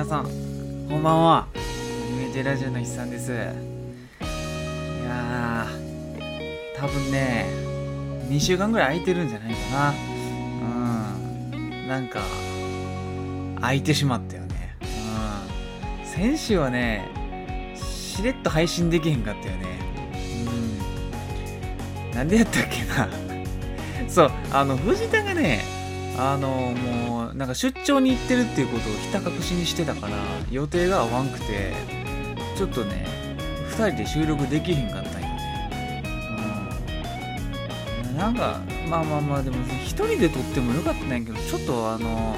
皆さんこんばんは。夢でラジオの筆さんです。いやー多分ね2週間ぐらい空いてるんじゃないかな。うん。なんか空いてしまったよね。うん。先週はねしれっと配信できへんかったよね。うん。なんでやったっけな。そうあの藤田がねあのもうなんか出張に行ってるっていうことをひた隠しにしてたから予定が合わんくてちょっとね2人で収録できへんかったんよね。うん。なんかまあまあまあでも1人で撮ってもよかったんやけどちょっとあの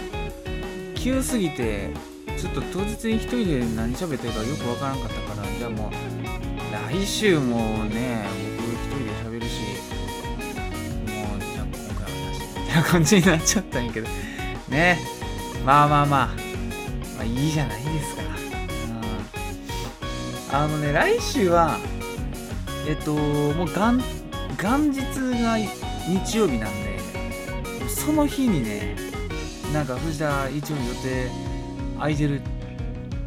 急すぎてちょっと当日に1人で何喋ってるかよくわからんかったからじゃあもう来週もねな感じになっちゃったんやけど。ね。まあまあまあ。まあいいじゃないですか、うん、あのね来週はえっともう元元日が日曜日なんでその日にねなんか藤田一応予定空いてるっ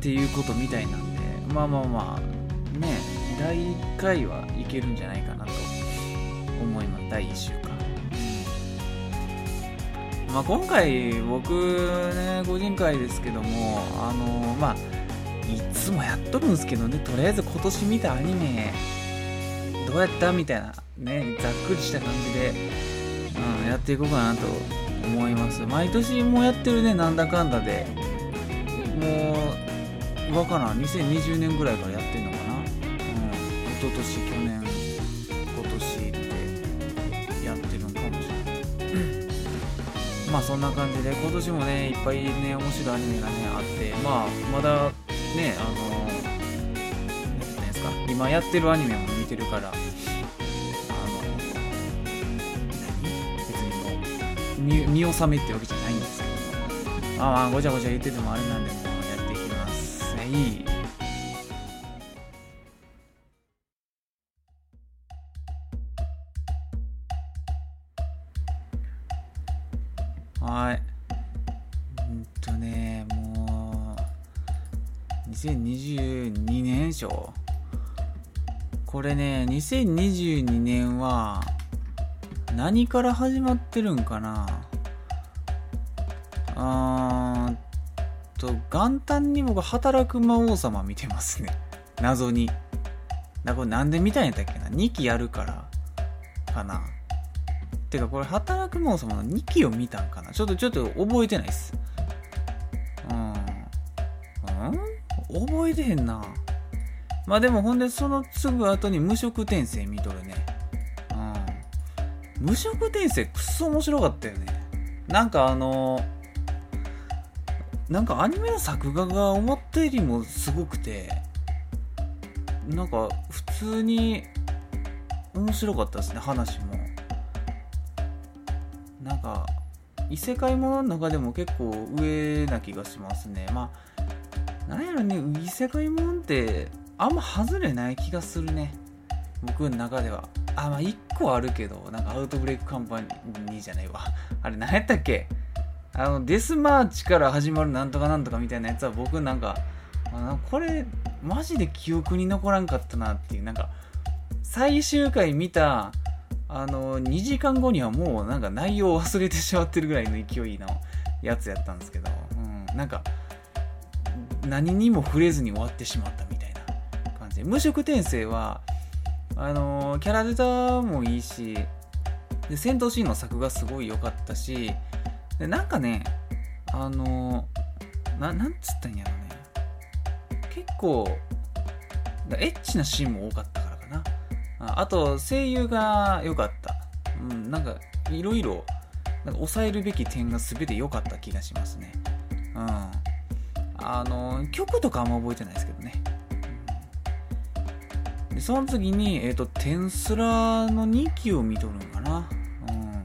ていうことみたいなんでまあまあまあね第1回はいけるんじゃないかなと思います。第1週まあ、今回僕ね個人会ですけどもあのまあいつもやっとるんですけどねとりあえず今年見たアニメどうやったみたいなねざっくりした感じで、うん、やっていこうかなと思います。毎年もやってるねなんだかんだで。もうわからん。2020年ぐらいからやってんのかな、うん、一昨年去年。まあそんな感じで今年もねいっぱいね面白いアニメがねあってまあまだねあの何て言うんですか今やってるアニメも見てるからあの別にもう見見納めってわけじゃないんですけども。ああごちゃごちゃ言っててもあれなんでもやっていきますはいはい。2022年は、何から始まってるんかなあーと、元旦に僕、働く魔王様見てますね。謎に。なこれなんで見たんやったっけな ?2 期やるから、かな。てかこれ働く魔王様の2期を見たんかなちょっとちょっと覚えてないっすうんうん？覚えてへんなまあでもほんでそのすぐ後に無色転生見とるね。うん。無色転生くっそ面白かったよね。なんかあのなんかアニメの作画が思ったよりもすごくてなんか普通に面白かったですね話も。なんか異世界ものの中でも結構上な気がしますね。まあなんやろね異世界もんってあんま外れない気がするね。僕の中では。あまあ1個あるけどなんかアウトブレイクカンパニーじゃないわ。あれ何やったっけ？あのデスマーチから始まるなんとかなんとかみたいなやつは僕なんかこれマジで記憶に残らんかったなっていう。なんか最終回見たあの2時間後にはもうなんか内容を忘れてしまってるぐらいの勢いのやつやったんですけど、うん、なんか何にも触れずに終わってしまったみたいな。感じで無色転生はあのキャラデザもいいしで戦闘シーンの作がすごい良かったしでなんかねあのななんつったんやろね結構エッチなシーンも多かったからかなあと声優が良かった。うん、なんかいろいろ抑えるべき点が全て良かった気がしますね。うん。あの、曲とかあんま覚えてないですけどね。でその次に、えっ、と、テンスラの2期を見とるんかな。うん。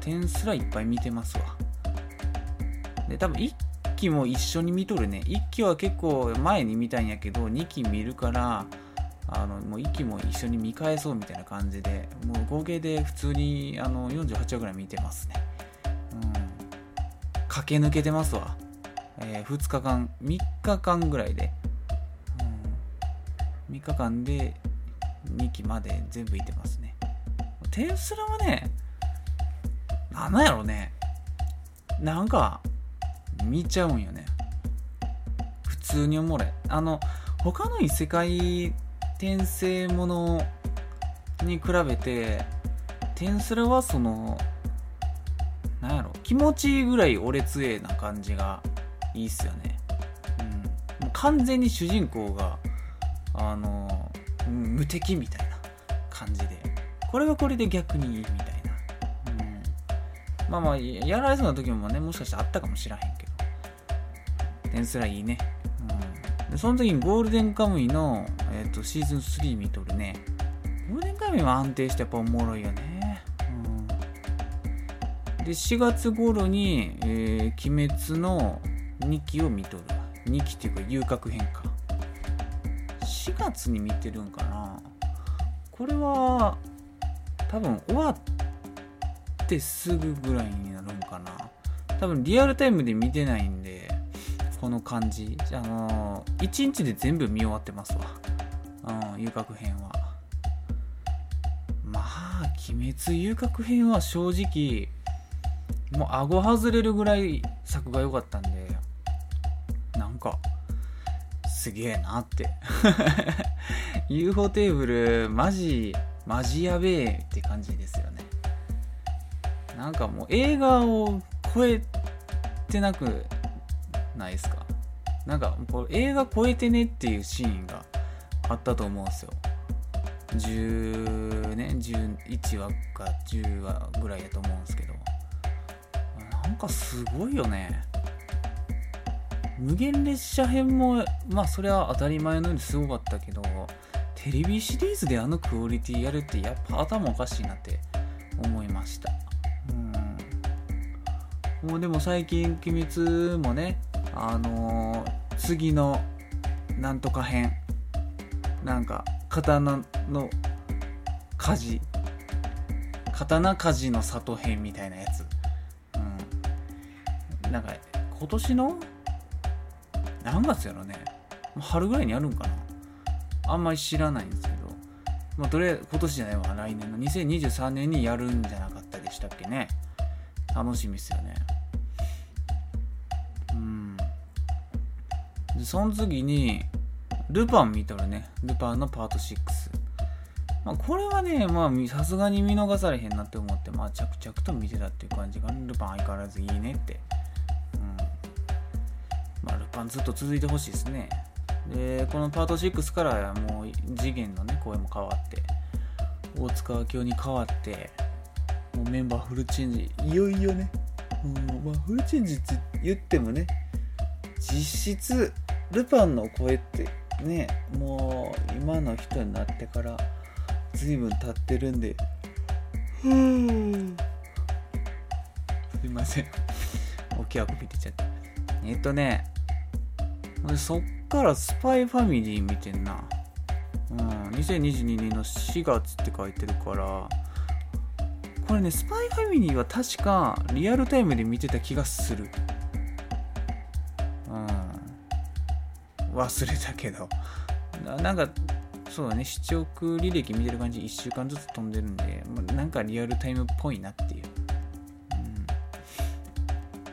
テンスラいっぱい見てますわ。で、多分1期も一緒に見とるね。1期は結構前に見たんやけど、2期見るから、あのもう息も一緒に見返そうみたいな感じでもう合計で普通にあの48話ぐらい見てますねうん駆け抜けてますわえー、2日間3日間ぐらいで、3日間で2期まで全部いてますね。テンスラはねなんやろね。なんか見ちゃうんよね。普通におもろい。あの他の異世界転生ものに比べてテンスラはそのなんやろ気持ちいいぐらい俺強えな感じがいいっすよね、うん、もう完全に主人公があの無敵みたいな感じで。これはこれで逆にいいみたいな、うん、まあまあやられそうな時もねもしかしたらあったかもしらへんけど。テンスラいいね、うん、でその時にゴールデンカムイの、えーと、シーズン3見とるね。ゴールデンカムイは安定してやっぱおもろいよね、で4月頃に、えー、鬼滅の2期を見とる2期っていうか遊郭編か。4月に見てるんかな。これは多分終わってすぐぐらいになるんかな。多分リアルタイムで見てないんでこの感じ。あのー、1日で全部見終わってますわ。うん遊郭編は。まあ鬼滅遊郭編は正直もう顎外れるぐらい作が良かったんですげえなって。UFO テーブルマジマジやべえって感じですよね。なんかもう映画を超えてなくないですか？なんかこれ映画超えてねっていうシーンがあったと思うんですよ。10ね11話か10話ぐらいだと思うんですけど。なんかすごいよね。無限列車編もまあそれは当たり前のようにすごかったけどテレビシリーズであのクオリティやるってやっぱ頭おかしいなって思いました。うん。もうでも最近鬼滅もねあのー、次のなんとか編なんか刀の火事刀鍛冶の里編みたいなやつ。うん。なんか今年の何月やろね。春ぐらいにあるんかな。あんまり知らないんですけど、まあ、とりあえず今年じゃないわ来年の。2023年にやるんじゃなかったでしたっけね。楽しみっすよね。うん。でその次にルパン見たらね。ルパンのパート6まあ、これはね、まあ、さすがに見逃されへんなって思って、まあ、着々と見てたっていう感じが、ルパン相変わらずいいねって。ずっと続いてほしいですね。で、このパート6からもう次元のね、声も変わって、大塚明夫に変わって、もうメンバーフルチェンジ、いよいよね、もうまあ、フルチェンジって言ってもね、実質、ルパンの声ってね、もう今の人になってから随分経ってるんで、すいません。大きいあくび出ちゃった。えっとね、でそっからスパイファミリー見てんな。うん、2022年の4月って書いてるから、これね、スパイファミリーは確かリアルタイムで見てた気がする。うん。忘れたけど。ななんか、そうだね、視聴履歴見てる感じ、1週間ずつ飛んでるんで、なんかリアルタイムっぽいなっていう。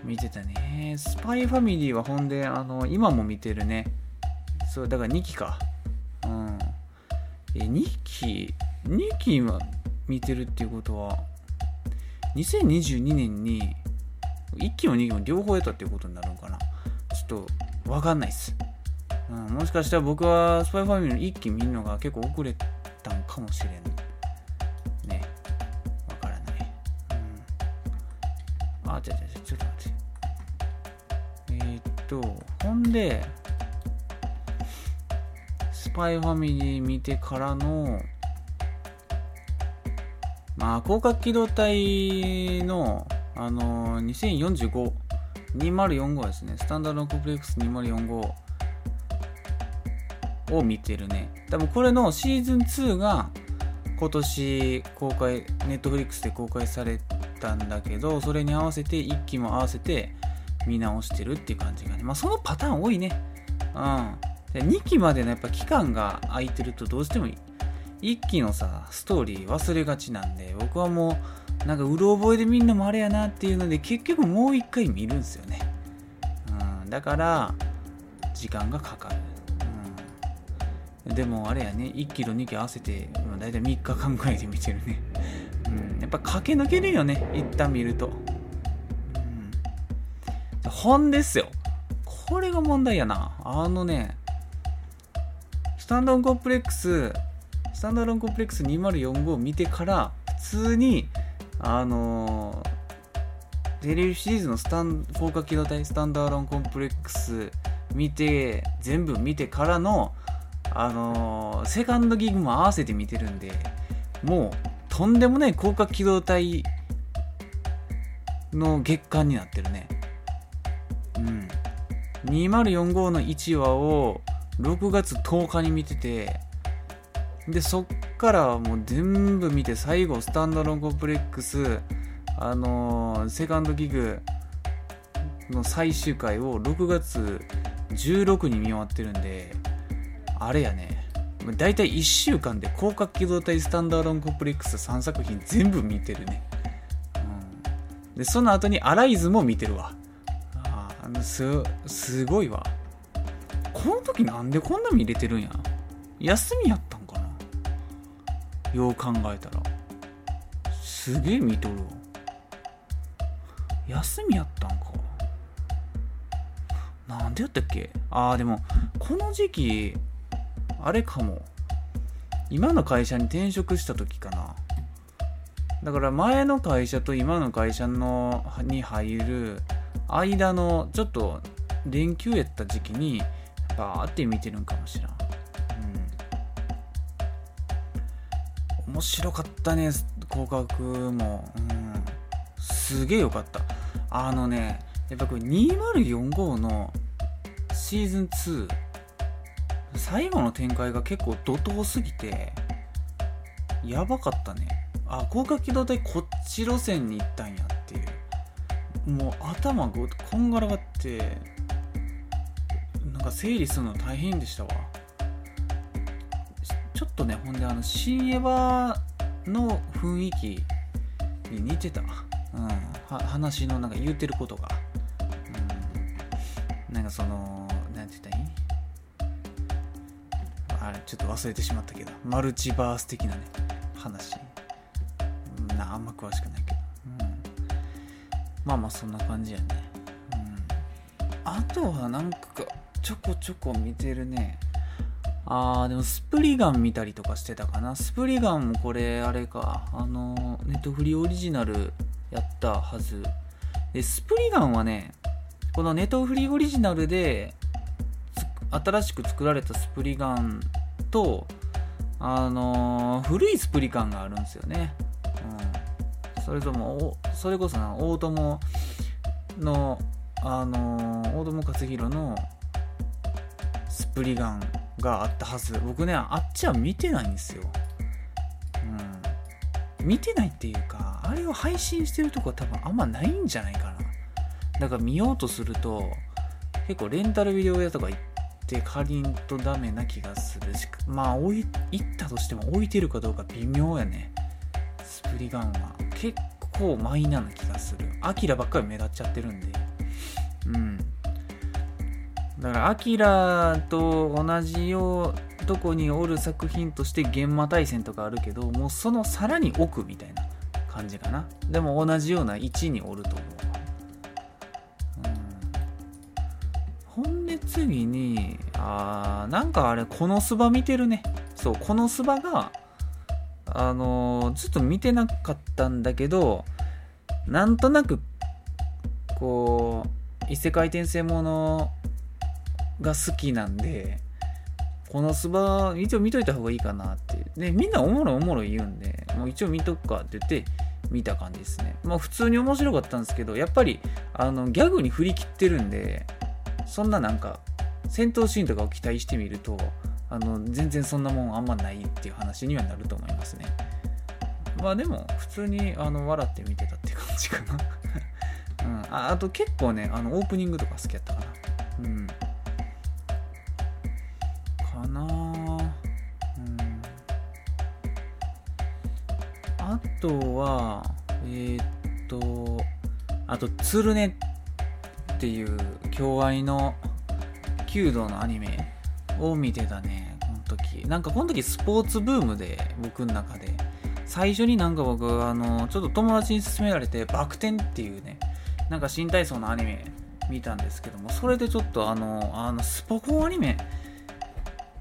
見てたね。スパイファミリーはほんで、あの、今も見てるね。そう、だから2期か。うん。え、2期、2期今見てるっていうことは、2022年に1期も2期も両方やったっていうことになるのかな。ちょっと、わかんないっす。うん、もしかしたら僕はスパイファミリーの1期見るのが結構遅れたんかもしれん。でスパイファミリー見てからのまあ広角機動隊のあのー、2045-2045ですね。スタンダードコンプレックス2045を見てるね。多分これのシーズン2が今年公開ネットフリックスで公開されたんだけどそれに合わせて1期も合わせて見直してるっていう感じがね。まあそのパターン多いね。うん。で2期までのやっぱ期間が空いてるとどうしても1期のさストーリー忘れがちなんで僕はもうなんかうろ覚えでみんなもあれやなっていうので結局もう1回見るんですよね、うん、だから時間がかかる、うん、でもあれやね。1期と2期合わせてだいたい3日間ぐらいで見てるね、うん、やっぱ駆け抜けるよね。一旦見ると、本ですよ。これが問題やな。あのねスタンドオンコンプレックススタンダードンコンプレックス2045を見てから普通にあのー、テレビシリーズのスタン高架機動隊スタンダードンコンプレックス見て全部見てからのあのー、セカンドギグも合わせて見てるんでもうとんでもない高架機動隊の月間になってるね。うん。2045の1話を6月10日に見ててでそっからもう全部見て最後スタンダロンコンプレックスあのー、セカンドギグの最終回を6月16に見終わってるんであれやね。だいたい1週間で広角機動隊スタンダードンコンプレックス3作品全部見てるね、うん、でその後にアライズも見てるわ。ああすすごいわ。この時なんでこんな見れてるんや？休みやったんかな？よう考えたら。すげえ見とるわ。休みやったんか。なんでやったっけ？ああでもこの時期あれかも。今の会社に転職した時かな。だから前の会社と今の会社のに入る間のちょっと連休やった時期にバーって見てるんかもしらん。面白かったね広角も、うん、すげえよかった。あのねやっぱこれ2045のシーズン2最後の展開が結構怒涛すぎてやばかったね。あ広角機動隊こっち路線に行ったんやっもう頭がこんがらがってなんか整理するの大変でしたわ。ちょっとねほんであの新エヴァの雰囲気に似てた、うん、話のなんか言うてることが、うん、なんかその何て言ったらいい？あれちょっと忘れてしまったけどマルチバース的なね話。なあんま詳しくないけど、まあまあそんな感じやね、うん、あとはなんかちょこちょこ見てるねあー、でもスプリガン見たりとかしてたかな。スプリガンもこれ、あれか、あの、ネットフリオリジナルやったはず。で、スプリガンはね、このネトフリオリジナルで、新しく作られたスプリガンと、あのー、古いスプリガンがあるんですよね。それとも、それこそな、大友の、あのー、大友克洋のスプリガンがあったはず。僕ねあっちは見てないんですよ。うん。見てないっていうかあれを配信してるとこは多分あんまないんじゃないかな。だから見ようとすると結構レンタルビデオ屋とか行って借りんとダメな気がするしまあ置い行ったとしても置いてるかどうか微妙やね。スプリガンは結構マイナーな気がする。アキラばっかり目立っちゃってるんで。うん。だからアキラと同じようとこにおる作品として現場大戦とかあるけどもうそのさらに奥みたいな感じかな。でも同じような位置におると思う、うん、ほんで次にあーなんかあれこのスバ見てるね。そうこのスバがあのー、ずっと見てなかったんだけどなんとなくこう異世界転生ものが好きなんで、このスバ、一応見といた方がいいかなって。で、みんなおもろいおもろい言うんで、もう一応見とくかって言って見た感じですね。まあ普通に面白かったんですけど、やっぱり、あの、ギャグに振り切ってるんで、そんななんか、戦闘シーンとかを期待してみると、あの、全然そんなもんあんまないっていう話にはなると思いますね。まあでも、普通にあの笑って見てたって感じかな。うん。ああと結構ねあのオープニングとか好きやったかな。うん。かな。うん。あとはえー、っとあと「つるね」っていう京アニの弓道のアニメ。を見てたねこの時。なんかこの時スポーツブームで僕の中で。最初になんか僕あのちょっと友達に勧められてバク転っていうねなんか新体操のアニメ見たんですけどもそれでちょっとあのあのスポコンアニメ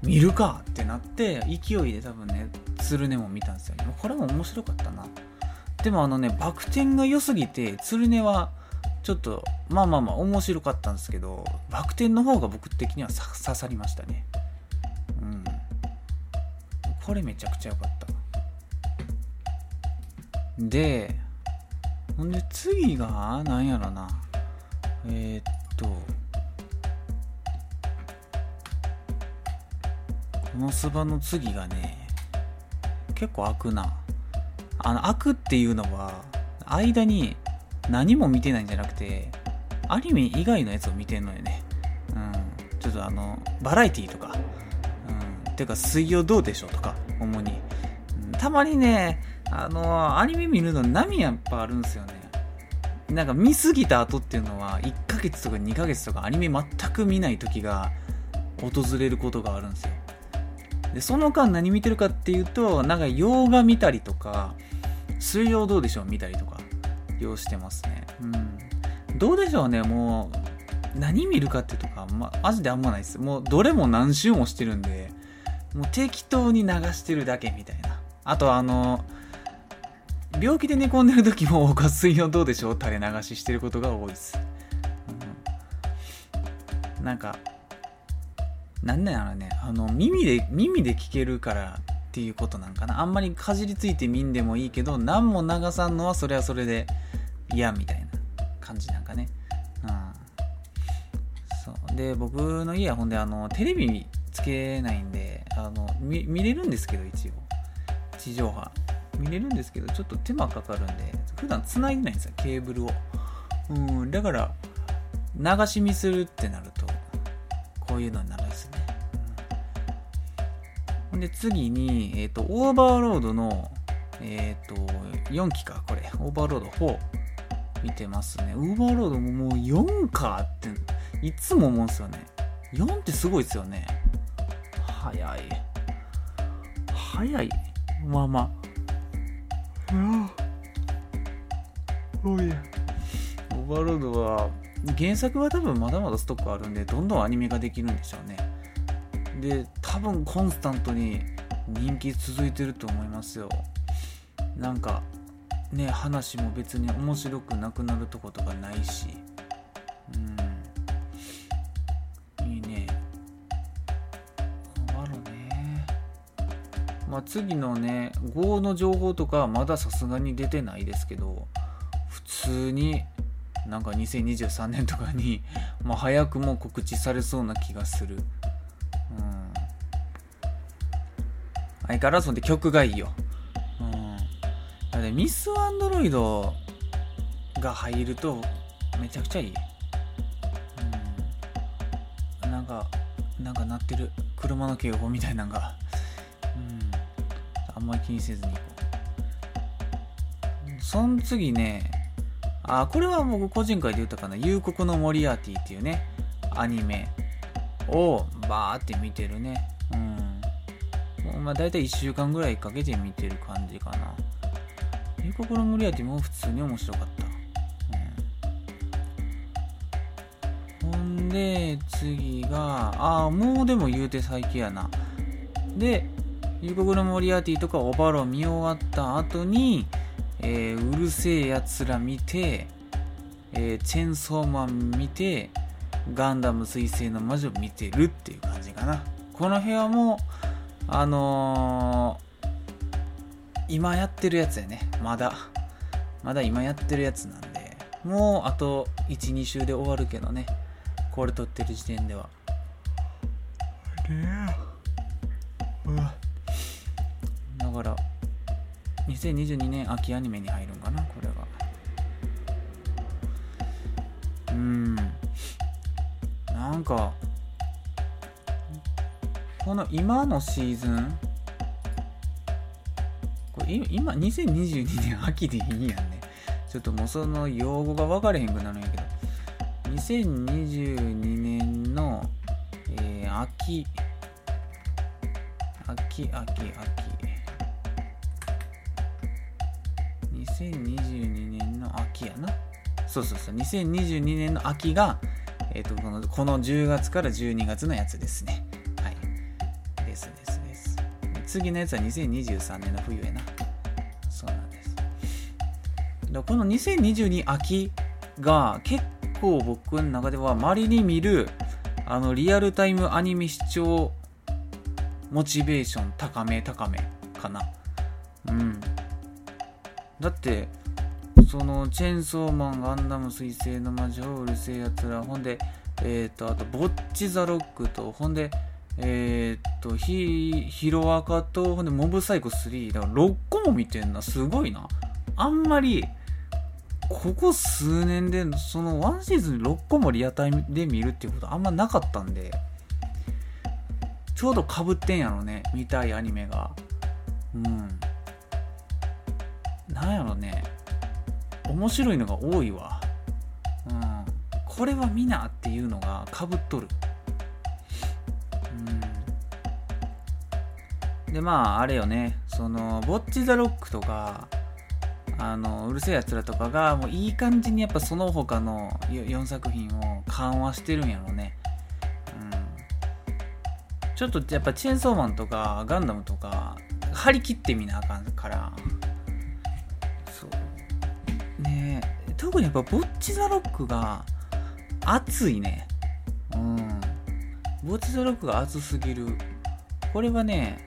見るかってなって勢いで多分ねつるねも見たんですよ。これも面白かったな。でもあのねバク転が良すぎてつるねはちょっとまあまあまあ面白かったんですけどバク転の方が僕的には刺さりましたね。うん。これめちゃくちゃ良かった。でほんで次が何やろな。えー、っとこのスバの次がね結構開くな。あの開くっていうのは間に何も見てないんじゃなくてアニメ以外のやつを見てんのよね。うん。ちょっとあのバラエティーとか。うん。てか水曜どうでしょうとか主に、たまにねあのアニメ見るの波やっぱあるんですよね。なんか見すぎた後っていうのは1ヶ月とか2ヶ月とかアニメ全く見ない時が訪れることがあるんですよ。でその間何見てるかっていうとなんか洋画見たりとか水曜どうでしょう見たりとか。要してますね。うん。どうでしょうねもう何見るかってとか、ま、マジであんまないです。もうどれも何周もしてるんでもう適当に流してるだけみたいな。あとあの病気で寝込んでる時も僕は水曜どうでしょう垂れ流ししてることが多いです、うん、なんかなんだろうね。あの耳で耳で聞けるからっていうことなんかな。あんまりかじりついてみんでもいいけど何も流さんのはそれはそれで嫌みたいな感じなんかね。うん。そう。で僕の家はほんであのテレビつけないんであの見れるんですけど一応。地上波。見れるんですけどちょっと手間かかるんで普段繋いでないんですよケーブルを。うん。だから流し見するってなるとこういうのになるんですね、うん、で次に、えーと、オーバーロードのえっ、ー、と4期かこれ。オーバーロード4見てますね。オーバーロードももう4かっていつも思うんですよね。4ってすごいですよね。早い。早い。まあまあ。おいオーバーロードは原作は多分まだまだストックあるんでどんどんアニメができるんでしょうね。で多分コンスタントに人気続いてると思いますよ。なんかね話も別に面白くなくなるとことかないしうんいいねあるねまあ次のね GO の情報とかはまださすがに出てないですけど普通になんか2023年とかに、まあ、早くも告知されそうな気がする。うん。相変わらずで曲がいいよ。ミス・アンドロイドが入るとめちゃくちゃいい。うん。なんか、なんか鳴ってる。車の警報みたいなのが。うん。あんまり気にせずに。その次ね、あこれは僕個人会で言ったかな「夕刻のモリアーティ」っていうねアニメをバーって見てるねうんまあ大体1週間ぐらいかけて見てる感じかな夕刻のモリアティも普通に面白かった、うん、ほんで次がああもうでも言うて最近やな。で夕刻のモリアーティとかオバロ見終わった後にえー、うるせえやつら見て、えー、チェンソーマン見て、ガンダム彗星の魔女見てるっていう感じかな。この部屋も、あのー、今やってるやつやね。まだ。まだ今やってるやつなんで。もうあと12週で終わるけどね。これ撮ってる時点では。だから2022年秋アニメに入るんかなこれが。うん。なんかこの今のシーズンこれ今2022年秋でいいやんね。ちょっともうその用語が分かれへんくなるんやけど。2022年の、えー、秋。秋秋秋。2022年の秋やな。そうそうそう。2022年の秋が、えーと、このこの10月から12月のやつですね。次のやつは2023年の冬やな。そうなんです。この2022秋が結構僕の中ではまりに見るあのリアルタイムアニメ視聴モチベーション高め高めかな。うん。だってそのチェンソーマンガンダム彗星の魔女うるせえやつらほんでえっ、ー、とあとボッチザロックとほんでえっ、とヒヒロアカとほんでモブサイコ3だから6個も見てんな。すごいな。あんまりここ数年でその1シーズン6個もリアタイで見るっていうことあんまなかったんでちょうどかぶってんやろね。見たいアニメが。うん。なんやろね。面白いのが多いわ。うん。これは見なっていうのがかぶっとる。でまああれよね。そのボッチ・ザ・ロックとかあのうるせえやつらとかがもういい感じにやっぱその他の4作品を緩和してるんやろうね、うん、ちょっとやっぱチェーンソーマンとかガンダムとか張り切ってみなあかんから。そう。ね特にやっぱボッチ・ザ・ロックが熱いね。うん。ボチ・ザ・ロクが熱すぎる。これはね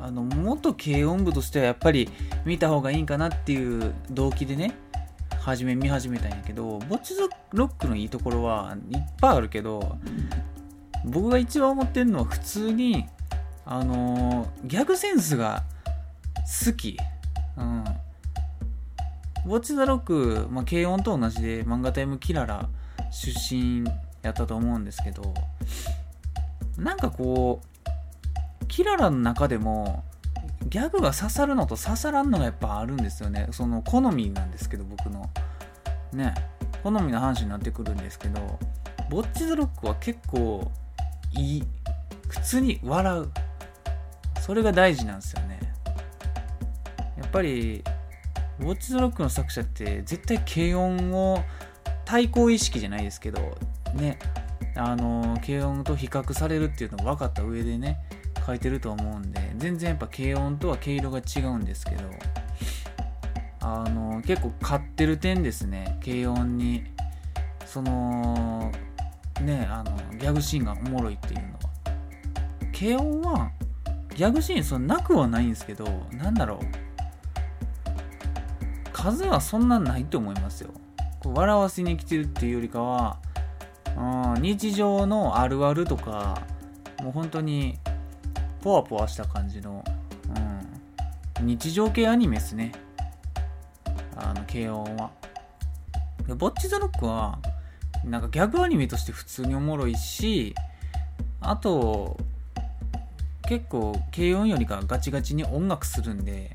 あの元軽音部としてはやっぱり見た方がいいんかなっていう動機でね初め見始めたんやけどボッチロックのいいところはいっぱいあるけど僕が一番思ってるのは普通にあのー、ギャグセンスが好き。うん。ウォッチ・ザ・ロック、まあ、軽音と同じで漫画タイムキララ出身やったと思うんですけどなんかこうキララの中でもギャグが刺さるのと刺さらんのがやっぱあるんですよね。その好みなんですけど僕の。ね。好みの話になってくるんですけどボッチ・ザ・ロックは結構いい普通に笑う。それが大事なんですよね。やっぱりウォッチ・ザ・ロックの作者って絶対軽音を対抗意識じゃないですけどねあの軽音と比較されるっていうの分かった上でね書いてると思うんで全然やっぱ軽音とは毛色が違うんですけどあの結構買ってる点ですね軽音に。そのねあのギャグシーンがおもろいっていうのは。軽音はギャグシーンそのなくはないんですけどなんだろう。数はそんなないと思いますよ。こう笑わせに来てるっていうよりかは、うん、日常のあるあるとかもう本当にポワポワした感じの、うん、日常系アニメですね。あの、軽音は。で、ボッチザロックは、なんかギャグアニメとして普通におもろいし、あと、結構、軽音よりかガチガチに音楽するんで、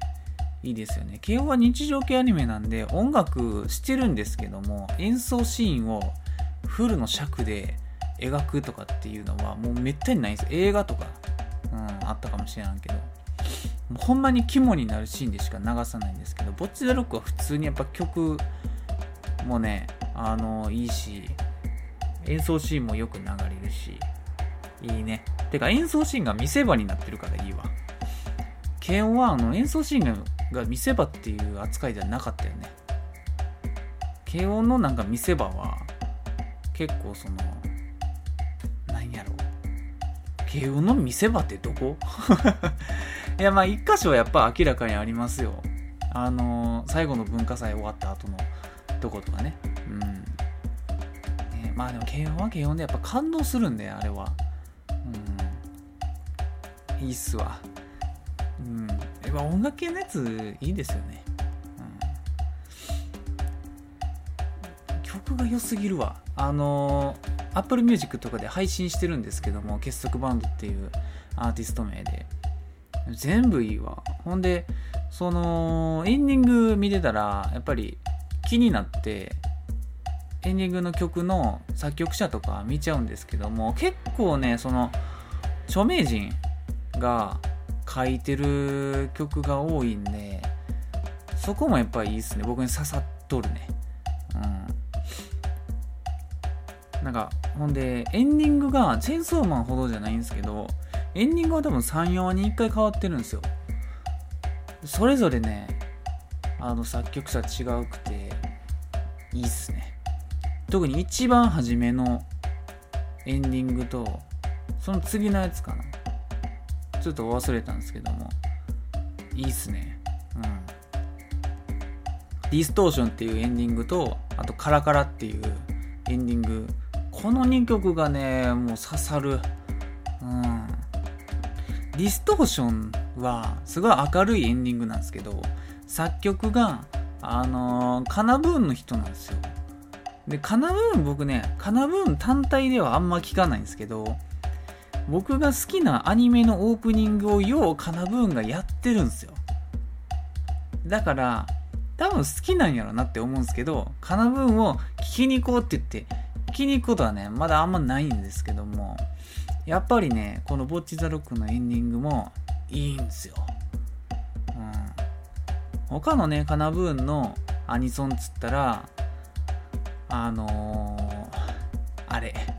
いいですよね。軽音は日常系アニメなんで、音楽してるんですけども、演奏シーンをフルの尺で描くとかっていうのは、もうめったにないんです映画とかうん、あったかもしれんけど、もうほんまに肝になるシーンでしか流さないんですけど、ボッチ・ザ・ロックは普通にやっぱ曲もね、あの、いいし、演奏シーンもよく流れるし、いいね。てか演奏シーンが見せ場になってるからいいわ。軽音はあの演奏シーンがが見せ場っていう扱いではなかったよね。軽音のなんか見せ場は結構その何やろ。慶応の見せ場ってどこ？いやまあ一箇所はやっぱ明らかにありますよ。あの、最後の文化祭終わった後のとことかね。うん。ねまあでも慶応は慶応でやっぱ感動するんであれは。うん。いいっすわ。うん。やっぱ音楽系のやついいですよね。うん。曲が良すぎるわ。あの Apple Music とかで配信してるんですけども結束バンドっていうアーティスト名で。全部いいわ。ほんでそのエンディング見てたらやっぱり気になってエンディングの曲の作曲者とか見ちゃうんですけども結構ねその著名人が書いてる曲が多いんでそこもやっぱりいいっすね。僕に刺さっとるね。うん。なんかほんでエンディングがチェーンソーマンほどじゃないんですけどエンディングは多分34話に1回変わってるんですよ。それぞれねあの作曲者違うくていいっすね。特に一番初めのエンディングとその次のやつかな。ちょっと忘れたんですけども。いいっすね。うん。ディストーションっていうエンディングとあとカラカラっていうエンディング。この2曲がねもう刺さる。うん。ディストーションはすごい明るいエンディングなんですけど作曲があのー、カナブーンの人なんですよ。で、カナブーン僕ね、カナブーン単体ではあんま聞かないんですけど、僕が好きなアニメのオープニングをようカナブーンがやってるんですよ。だから、多分好きなんやろなって思うんですけど、カナブーンを聞きに行こうって言って、聞きに行くことはね、まだあんまないんですけども、やっぱりね、このボッチザロックのエンディングもいいんですよ。うん。他のね、カナブーンのアニソンっつったら、あのー、あれ、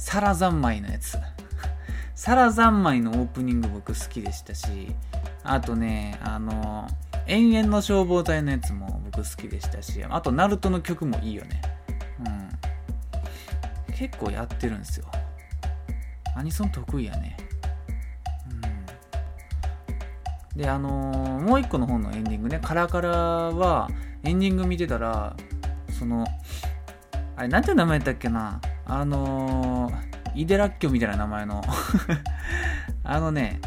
サラ三昧のやつ。サラ三昧のオープニング僕好きでしたし、あとね、あの、延々の消防隊のやつも僕好きでしたし、あと、ナルトの曲もいいよね。うん。結構やってるんですよ。アニソン得意やね。うん。で、あの、もう一個の本のエンディングね、カラカラは、エンディング見てたら、そのあれなんていう名前だっけなあのー、イデラッキョみたいな名前の あのね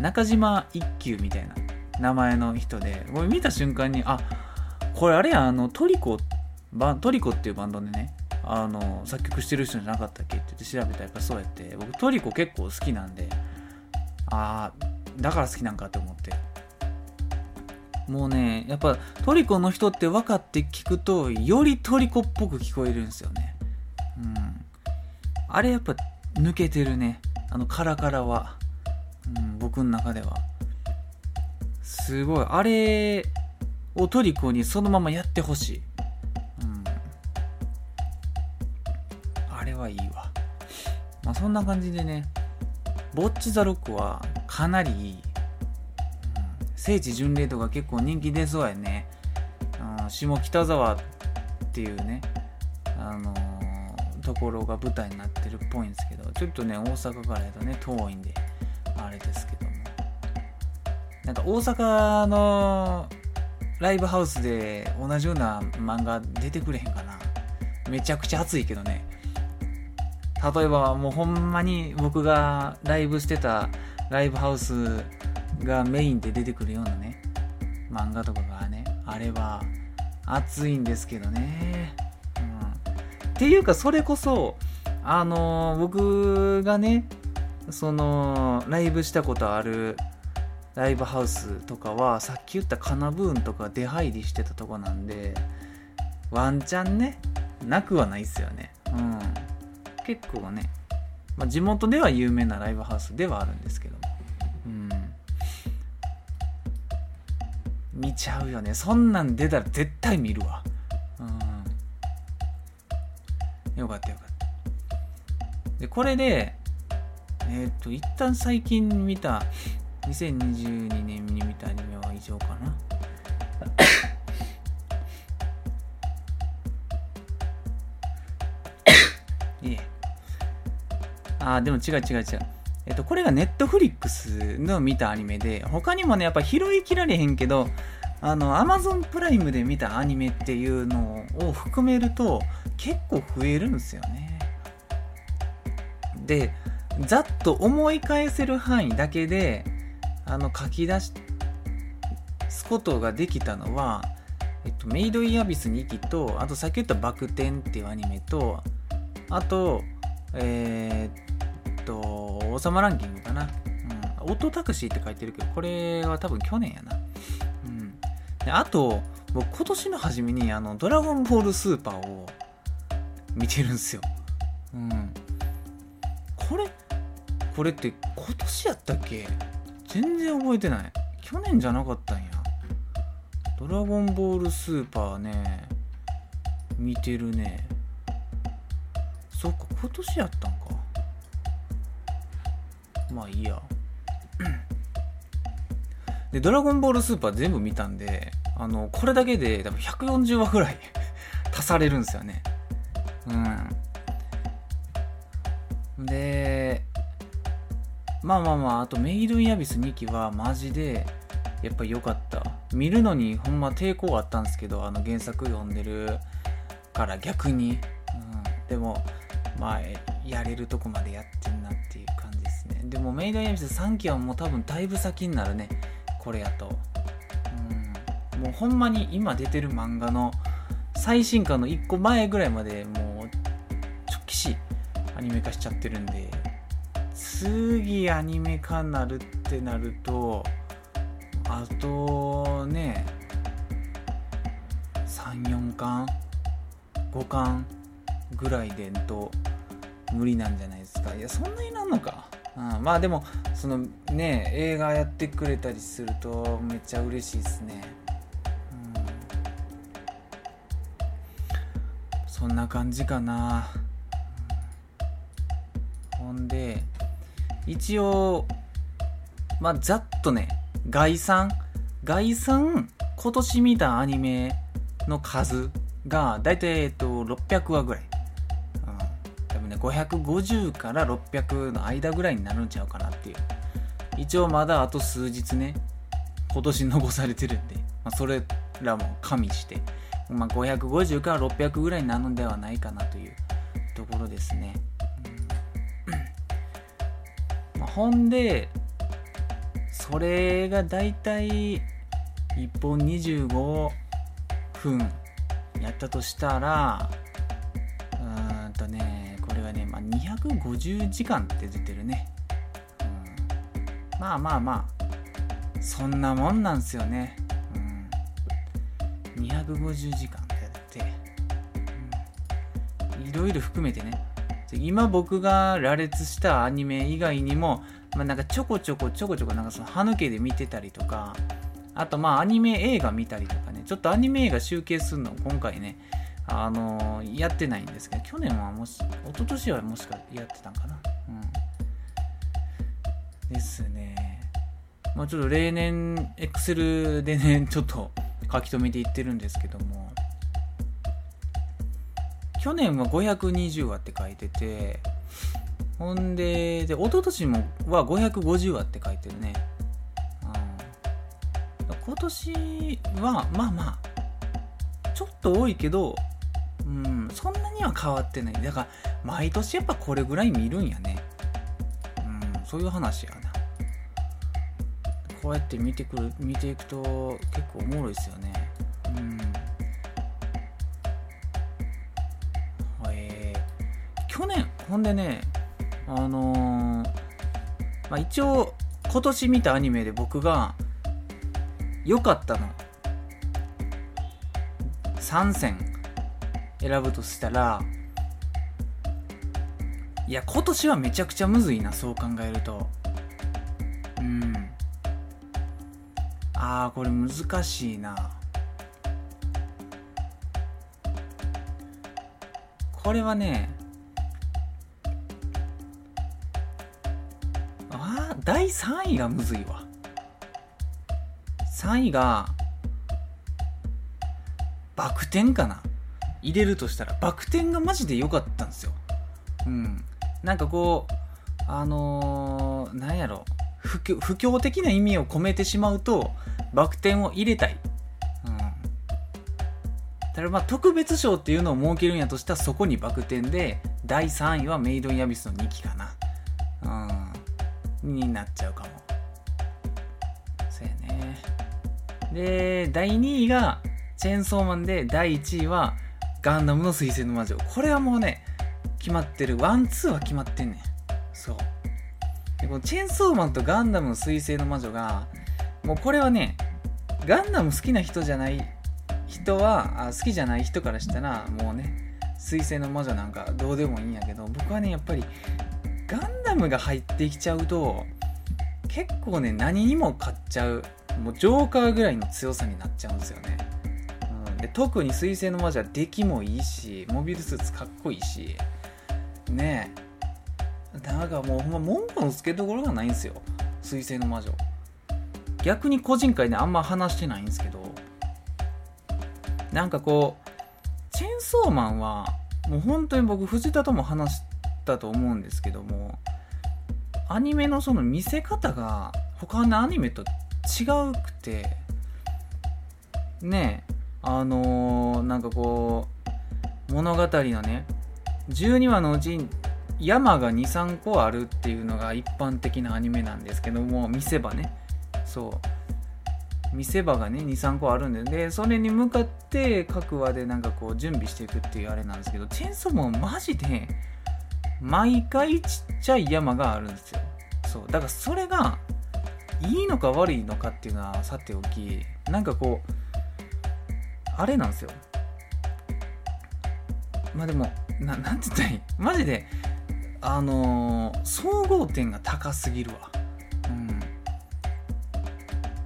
中島一休みたいな名前の人でこれ見た瞬間にあこれあれやあのトリコバトリコっていうバンドでねあの作曲してる人じゃなかったっけ？ってって調べたらやっぱそうやって僕トリコ結構好きなんでああだから好きなんかって思って。もうねやっぱトリコの人って分かって聞くとよりトリコっぽく聞こえるんですよね。うん。あれやっぱ抜けてるね。あのカラカラは、うん、僕の中では。すごい。あれをトリコにそのままやってほしい、うん、あれはいいわ。まあそんな感じでね。ボッチザロックはかなりいい。聖地巡礼とか結構人気出そうやね。下北沢っていうね、あの、ところが舞台になってるっぽいんですけど、ちょっとね、大阪からやとね、遠いんで、あれですけども。なんか大阪のライブハウスで同じような漫画出てくれへんかな。めちゃくちゃ熱いけどね。例えばもうほんまに僕がライブしてたライブハウスがメインで出てくるようなね漫画とかがねあれは熱いんですけどね、っていうかそれこそあのー、僕がねそのライブしたことあるライブハウスとかはさっき言ったカナブーンとか出入りしてたとこなんでワンチャンねなくはないっすよね。うん。結構ね、まあ、地元では有名なライブハウスではあるんですけど。うん。見ちゃうよね。そんなん出たら絶対見るわ。うん。よかったよかった。でこれでえっ、ー、と一旦最近見た2022年に見たアニメは以上かな。いえ。ああでも違う違う違う。えっと、これがネットフリックスの見たアニメで、他にもね、やっぱ拾いきられへんけど、あの、アマゾンプライムで見たアニメっていうのを含めると、結構増えるんですよね。で、ざっと思い返せる範囲だけで、あの、書き出すことができたのは、えっと、メイド・イン・アビス2期と、あとさっき言ったバク転っていうアニメと、あとえー、っと王様ランキングかな、うん、オートタクシーって書いてるけどこれは多分去年やな。うん。であと僕今年の初めにあのドラゴンボールスーパーを見てるんですよ。うん。これこれって今年やったっけ？全然覚えてない。去年じゃなかったんや。ドラゴンボールスーパーね。見てるね。そっか今年やったんか。まあいいや。でドラゴンボールスーパー全部見たんであのこれだけで多分140話ぐらい 足されるんですよね。うん。でまあまあまああとメイドインアビス2期はマジでやっぱ良かった。見るのにほんま抵抗あったんですけどあの原作読んでるから逆に、うん、でもまあやれるとこまでやってんなっていう感じですね。でもメイドインアビス3期はもう多分だいぶ先になるね。これやと、うん、もうほんまに今出てる漫画の最新刊の1個前ぐらいまでもうアニメ化しちゃってるんで次アニメ化になるってなるとあとね34巻5巻ぐらいでんと無理なんじゃないですか。いやそんなになんのか、うん、まあでもそのね映画やってくれたりするとめっちゃ嬉しいですね、うん、そんな感じかな、ほんで一応まあざっとね概算？概算？今年見たアニメの数が大体、えっと、600話ぐらい、うん、多分ね550から600の間ぐらいになるんちゃうかなっていう。一応まだあと数日ね今年残されてるんで、まあ、それらも加味して、まあ、550から600ぐらいになるのではないかなというところですね、ほんでそれがだいたい1本25分やったとしたらうーんとねこれがね、まあ、250時間って出てるね、うん、まあまあまあそんなもんなんすよね、うん、250時間ってやって、いろいろ含めてね。今僕が羅列したアニメ以外にもまあ、なんかちょこちょこちょこちょこなんかその歯抜けで見てたりとかあとまあアニメ映画見たりとかねちょっとアニメ映画集計するの今回ねあのー、やってないんですけど去年はもし一昨年はもしかやってたんかな。うん。ですね。まあちょっと例年エクセルでねちょっと書き留めていってるんですけども。去年は520話って書いててほんで、で、一昨年もは550話って書いてるね。うん、今年は、まあまあ、ちょっと多いけど、うん、そんなには変わってない。だから、毎年やっぱこれぐらい見るんやね。うん、そういう話やな。こうやって見てくる、見ていくと結構おもろいですよね。うん。去年、ほんでね、あのー、まあ、一応今年見たアニメで僕が良かったの。3選選ぶとしたらいや今年はめちゃくちゃむずいなそう考えると。うん。ああこれ難しいな。これはね第3位がむずいわ。3位がバク転かな。入れるとしたらバク転がマジで良かったんですよ。うん。なんかこうあのー、なんやろ。不況不況的な意味を込めてしまうとバク転を入れたい。うん。ただまあ特別賞っていうのを設けるんやとしたらそこにバク転で第3位はメイドインアビスの2期かな。うん。になっちゃうかも。そうやね。で、第2位がチェーンソーマンで、第1位はガンダムの水星の魔女。これはもうね、決まってるワンツーは決まってんねんそうでこのチェーンソーマンとガンダムの彗星の魔女がもうこれはねガンダム好きな人じゃない人はあ好きじゃない人からしたらもうね彗星の魔女なんかどうでもいいんやけど僕はねやっぱりガンダムが入ってきちゃうと結構ね何にも買っちゃうもうジョーカーぐらいの強さになっちゃうんですよね、うん、で特に彗星の魔女は出来もいいしモビルスーツかっこいいしね。えなんかもうほんま文句のつけどころがないんですよ。彗星の魔女。逆に個人会であんま話してないんですけどなんかこうチェンソーマンはもう本当に僕藤田とも話したと思うんですけどもアニメのその見せ方が他のアニメと違うくてねえあのー、なんかこう物語のね12話のうち山が23個あるっていうのが一般的なアニメなんですけども見せ場ね。そう。見せ場がね23個あるんででそれに向かって各話でなんかこう準備していくっていうあれなんですけどチェンソーもマジで毎回ちっちゃい山があるんですよ。そう。だからそれがいいのか悪いのかっていうのはさておきなんかこうあれなんですよ。まあでもななんて言ったらいい？マジであのー、総合点が高すぎるわ。う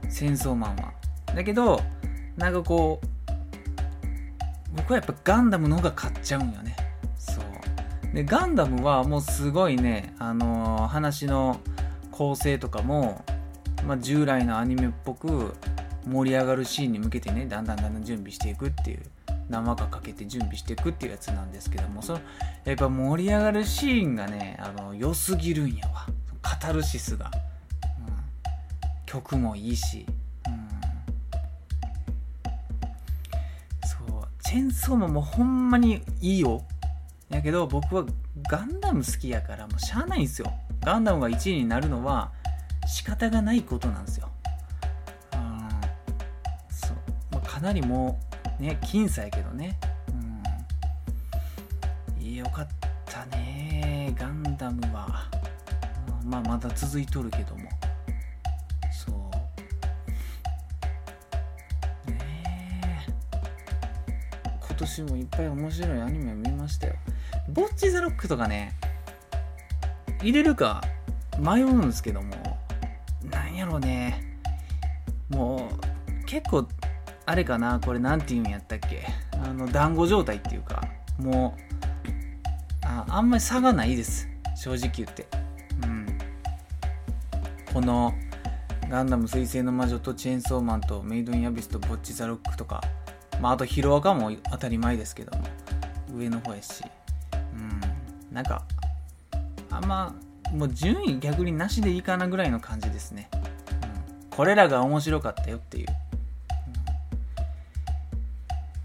ん。戦争マンは。だけどなんかこう僕はやっぱガンダムの方が買っちゃうんよね。でガンダムはもうすごいねあのー、話の構成とかも、まあ、従来のアニメっぽく盛り上がるシーンに向けてねだんだんだんだん準備していくっていう何話かかけて準備していくっていうやつなんですけどもそのやっぱ盛り上がるシーンがねあの良すぎるんやわ。カタルシスが、うん、曲もいいし、そう。チェンソーマンもほんまにいいよ。やけど僕はガンダム好きやからもうしゃあないんですよ。ガンダムが1位になるのは仕方がないことなんですよ、うん。そう。まあ、かなりもうね僅差やけどね。うん。よかったねガンダムは、うん、まあまだ続いとるけども。そう。ねえ。今年もいっぱい面白いアニメ見ましたよ。ボッチ・ザ・ロックとかね入れるか迷うんですけどもなんやろうね。もう結構あれかなこれ何て言うんやったっけ。あの団子状態っていうかもうああんまり差がないです。正直言って。うん。このガンダム彗星の魔女とチェーンソーマンとメイドインアビスとボッチザロックとか。まああとヒロアカも当たり前ですけども上の方やし。なんかあんまもう順位逆になしでいいかなぐらいの感じですね、うん、これらが面白かったよっていう。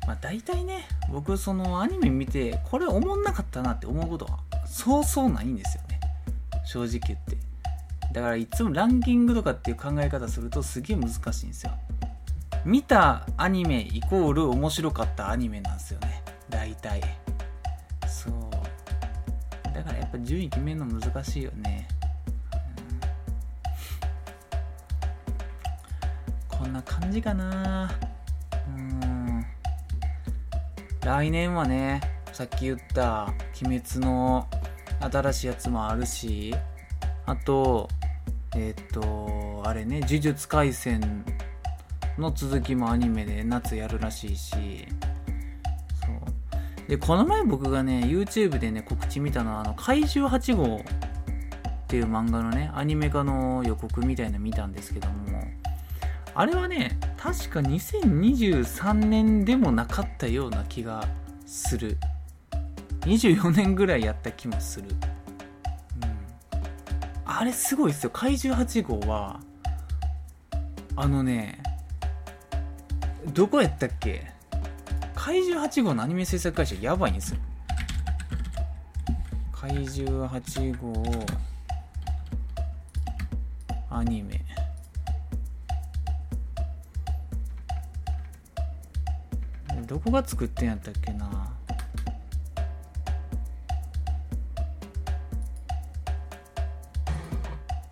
まあ大体ね僕そのアニメ見てこれおもんなかったなって思うことはそうそうないんですよね。正直言って。だからいつもランキングとかっていう考え方するとすげえ難しいんですよ。見たアニメイコール面白かったアニメなんですよね。大体。だからやっぱ順位決めるの難しいよね、こんな感じかな。うん。来年はねさっき言った「鬼滅」の新しいやつもあるしあとえっ、とあれね「呪術廻戦」の続きもアニメで夏やるらしいし。でこの前僕がね YouTube でね告知見たのはあの怪獣8号っていう漫画のねアニメ化の予告みたいなの見たんですけどもあれはね確か2023年でもなかったような気がする。24年ぐらいやった気もする、うん、あれすごいっすよ。怪獣8号はあのねどこやったっけ？怪獣8号のアニメ制作会社やばいんですよ。怪獣8号アニメ。どこが作ってんやったっけな。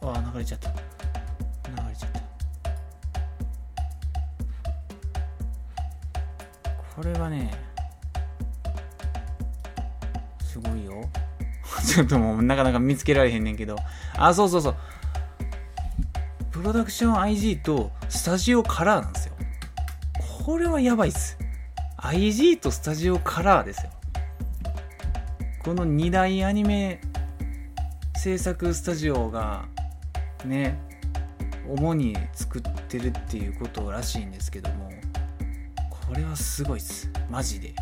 あ流れちゃった。これはねすごいよ。ちょっともうなかなか見つけられへんねんけど。あそうそうそう。プロダクション IG とスタジオカラーなんですよ。これはやばいっす。IG とスタジオカラーですよ。この2大アニメ制作スタジオがね主に作ってるっていうことらしいんですけども。これはすごいっす。マジで。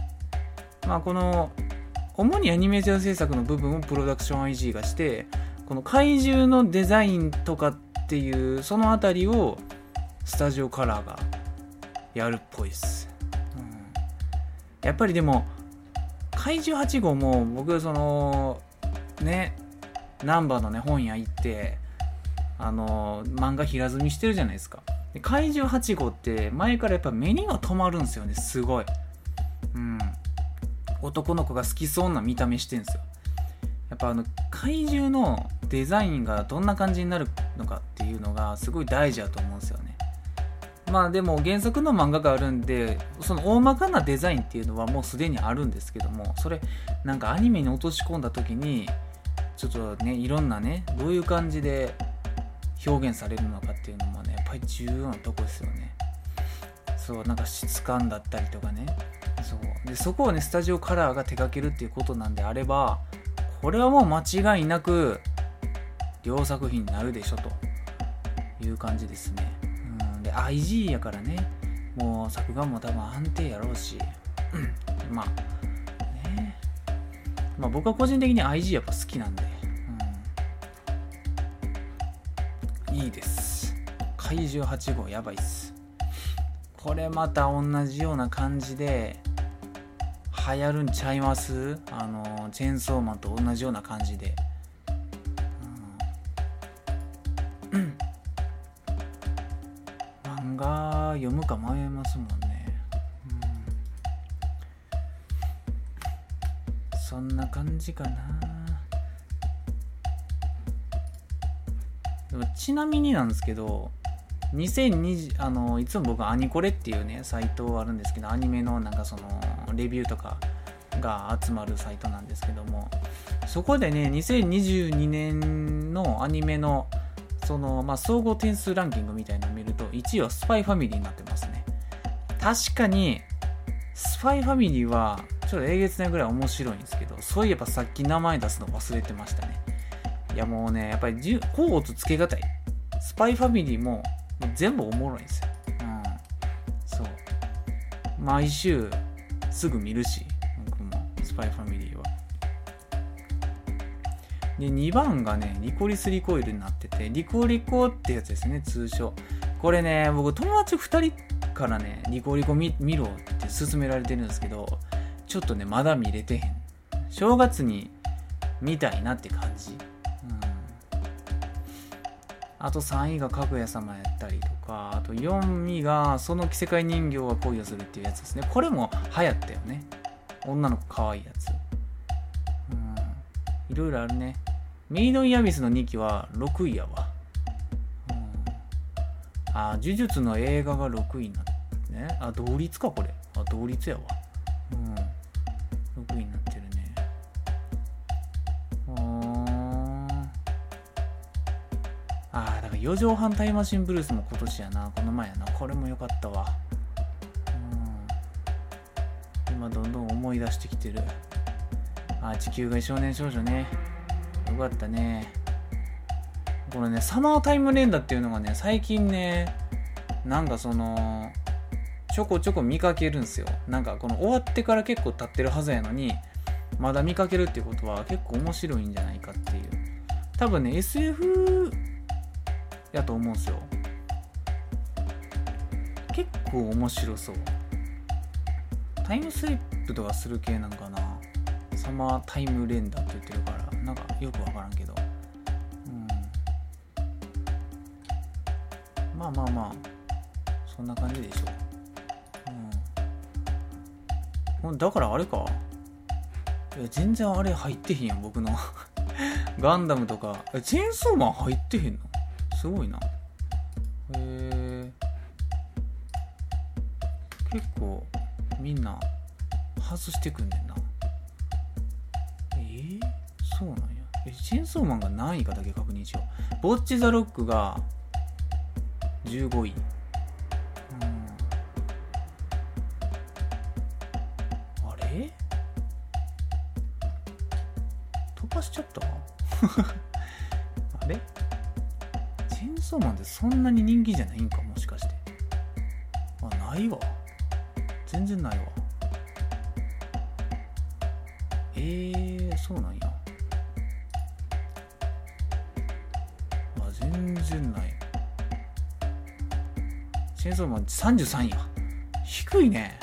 まあこの主にアニメーション制作の部分をプロダクション IG がしてこの怪獣のデザインとかっていうその辺りをスタジオカラーがやるっぽいです、うん、やっぱりでも怪獣8号も僕そのねナンバーのね本屋行ってあの漫画平積みしてるじゃないですか。で怪獣8号って前からやっぱ目には止まるんですよねすごい。うん。男の子が好きそうな見た目してんですよ。やっぱあの怪獣のデザインがどんな感じになるのかっていうのがすごい大事だと思うんですよね。まあでも原作の漫画があるんでその大まかなデザインっていうのはもうすでにあるんですけどもそれなんかアニメに落とし込んだ時にちょっとねいろんなねどういう感じで表現されるのかっていうのもねやっぱり重要なとこですよね。そうなんか質感だったりとかね。そう。でそこをねスタジオカラーが手掛けるっていうことなんであればこれはもう間違いなく両作品になるでしょと。いう感じですね、うん、で IG やからね。もう作画も多分安定やろうし。まあ。ね。まあ僕は個人的に IG やっぱ好きなんで、いいです。怪獣8号やばいっす。これまた同じような感じで流行るんちゃいます？あのチェーンソーマンと同じような感じで、うん、漫画読むか迷いますもんね、うん、そんな感じかな。でもちなみになんですけど2020あのいつも僕アニコレっていうねサイトあるんですけどアニメのなんかそのレビューとかが集まるサイトなんですけどもそこでね2022年のアニメのその、まあ、総合点数ランキングみたいなのを見ると1位はスパイファミリーになってますね。確かにスパイファミリーはちょっとえげつないぐらい面白いんですけどそういえばさっき名前出すの忘れてましたね。いやもうねやっぱり甲乙つけがたい。スパイファミリーも全部おもろいんですよ、うん、そう。毎週すぐ見るし僕もスパイファミリーは。で2番がねリコリスリコイルになっててリコリコってやつですね通称。これね僕友達2人からねリコリコ見見ろって勧められてるんですけどちょっとねまだ見れてへん。正月に見たいなって感じ。あと3位がかぐや様やったりとかあと4位がその着せ替え人形が恋をするっていうやつですね。これも流行ったよね。女の子かわいいやつ。うん。いろいろあるね。メイド・イン・アビスの2期は6位やわ、うん、あ呪術の映画が6位になってね。あ同率かこれ。あ同率やわ。うん。4畳半タイムマシンブルースも今年やな。この前やな。これも良かったわ。うん。今どんどん思い出してきてる。あ地球外少年少女ね。よかったね。このねサマータイム連打っていうのがね最近ねなんかそのちょこちょこ見かけるんすよ。なんかこの終わってから結構経ってるはずやのにまだ見かけるっていうことは結構面白いんじゃないかっていう。多分ね SF やと思うんすよ。結構面白そう。タイムスリップとかする系なんかな。サマータイム連打って言ってるからなんかよくわからんけど。うん。まあまあまあそんな感じでしょ。ううんだからあれか。いや全然あれ入ってへんやん僕の。ガンダムとか。チェーンソーマン入ってへんの？すごいな。へえ結構みんな外してくんねんな。えー、そうなんや。えチェンソーマンが何位かだけ確認しよう。ボッチ・ザ・ロックが15位。じゃないんかもしかして。あないわ。全然ないわ。えー、そうなんや。あ全然ない。チェーンソーマン33や。低いね。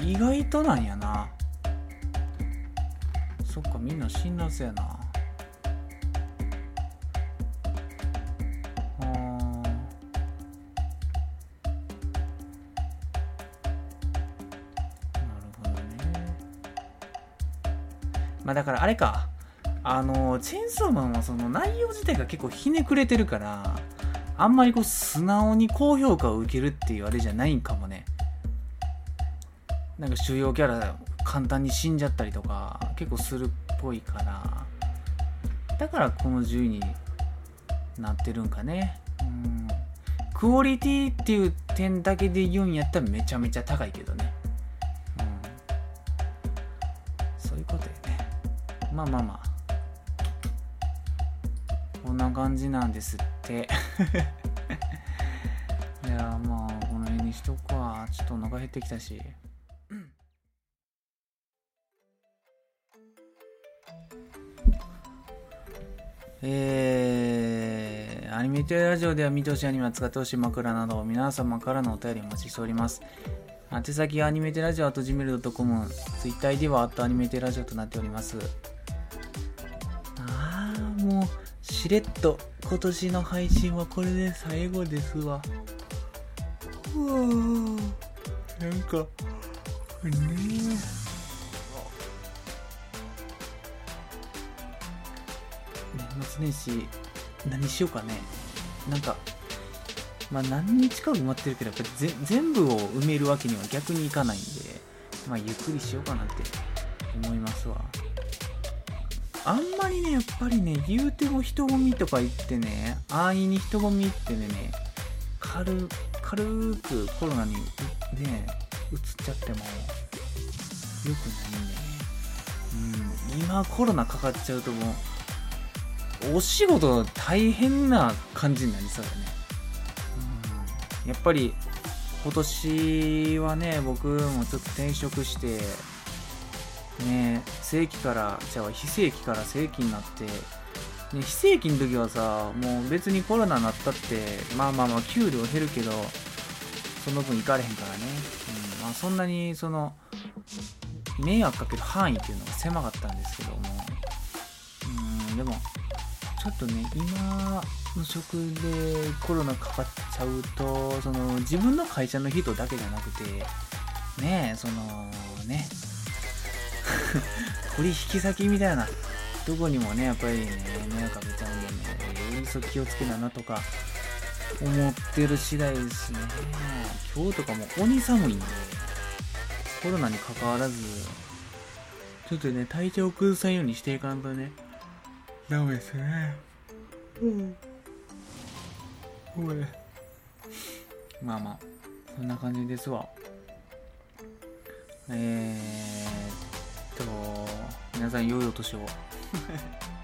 意外となんやな。そっかみんな辛辣やな。だからあれか。あのチェーンソーマンはその内容自体が結構ひねくれてるからあんまりこう素直に高評価を受けるっていうあれじゃないんかもね。なんか主要キャラ簡単に死んじゃったりとか結構するっぽいから。だからこの10位になってるんかね。うん。クオリティっていう点だけで言うんやったらめちゃめちゃ高いけどね。まあまあまあ。こんな感じなんですって。いやまあこの辺にしとくわ。ちょっとお腹減ってきたし。えー、アニメテラジオでは見てほしアニメを使ってほしい枕など皆様からのお便りお待ちしております。宛先はアニメテラジオ .gmail.com、ツイッターではアットアニメテラジオとなっております。しれっと今年の配信はこれで最後ですわ。うわなんか、ね年末年始何しようかねなんかまあ何日か埋まってるけどやっぱぜ全部を埋めるわけには逆にいかないんでまあゆっくりしようかなって思いますわあんまりねやっぱりね言うても人混みとか言ってね安易に人混みってね軽軽くコロナにね移っちゃってもよくないね。うん。今コロナかかっちゃうともうお仕事大変な感じになりそうだね、うん、やっぱり今年はね僕もちょっと転職してね正規からじゃあ非正規から正規になって、ね、非正規の時はさもう別にコロナになったってまあまあまあ給料減るけどその分行かれへんからね、うんまあ、そんなにその迷惑かける範囲っていうのが狭かったんですけどもう。んでもちょっとね今の職でコロナかかっちゃうとその自分の会社の人だけじゃなくてねえそのね 取引先みたいな。どこにもねやっぱりね迷惑かけちゃうんでねよりそ気をつけななとか思ってる次第ですね。今日とかも鬼寒いんでコロナに関わらずちょっとね体調を崩さんようにしていかんとね。ダメですね。うん。まあまあそんな感じですわ。えー、っと皆さん良いお年を。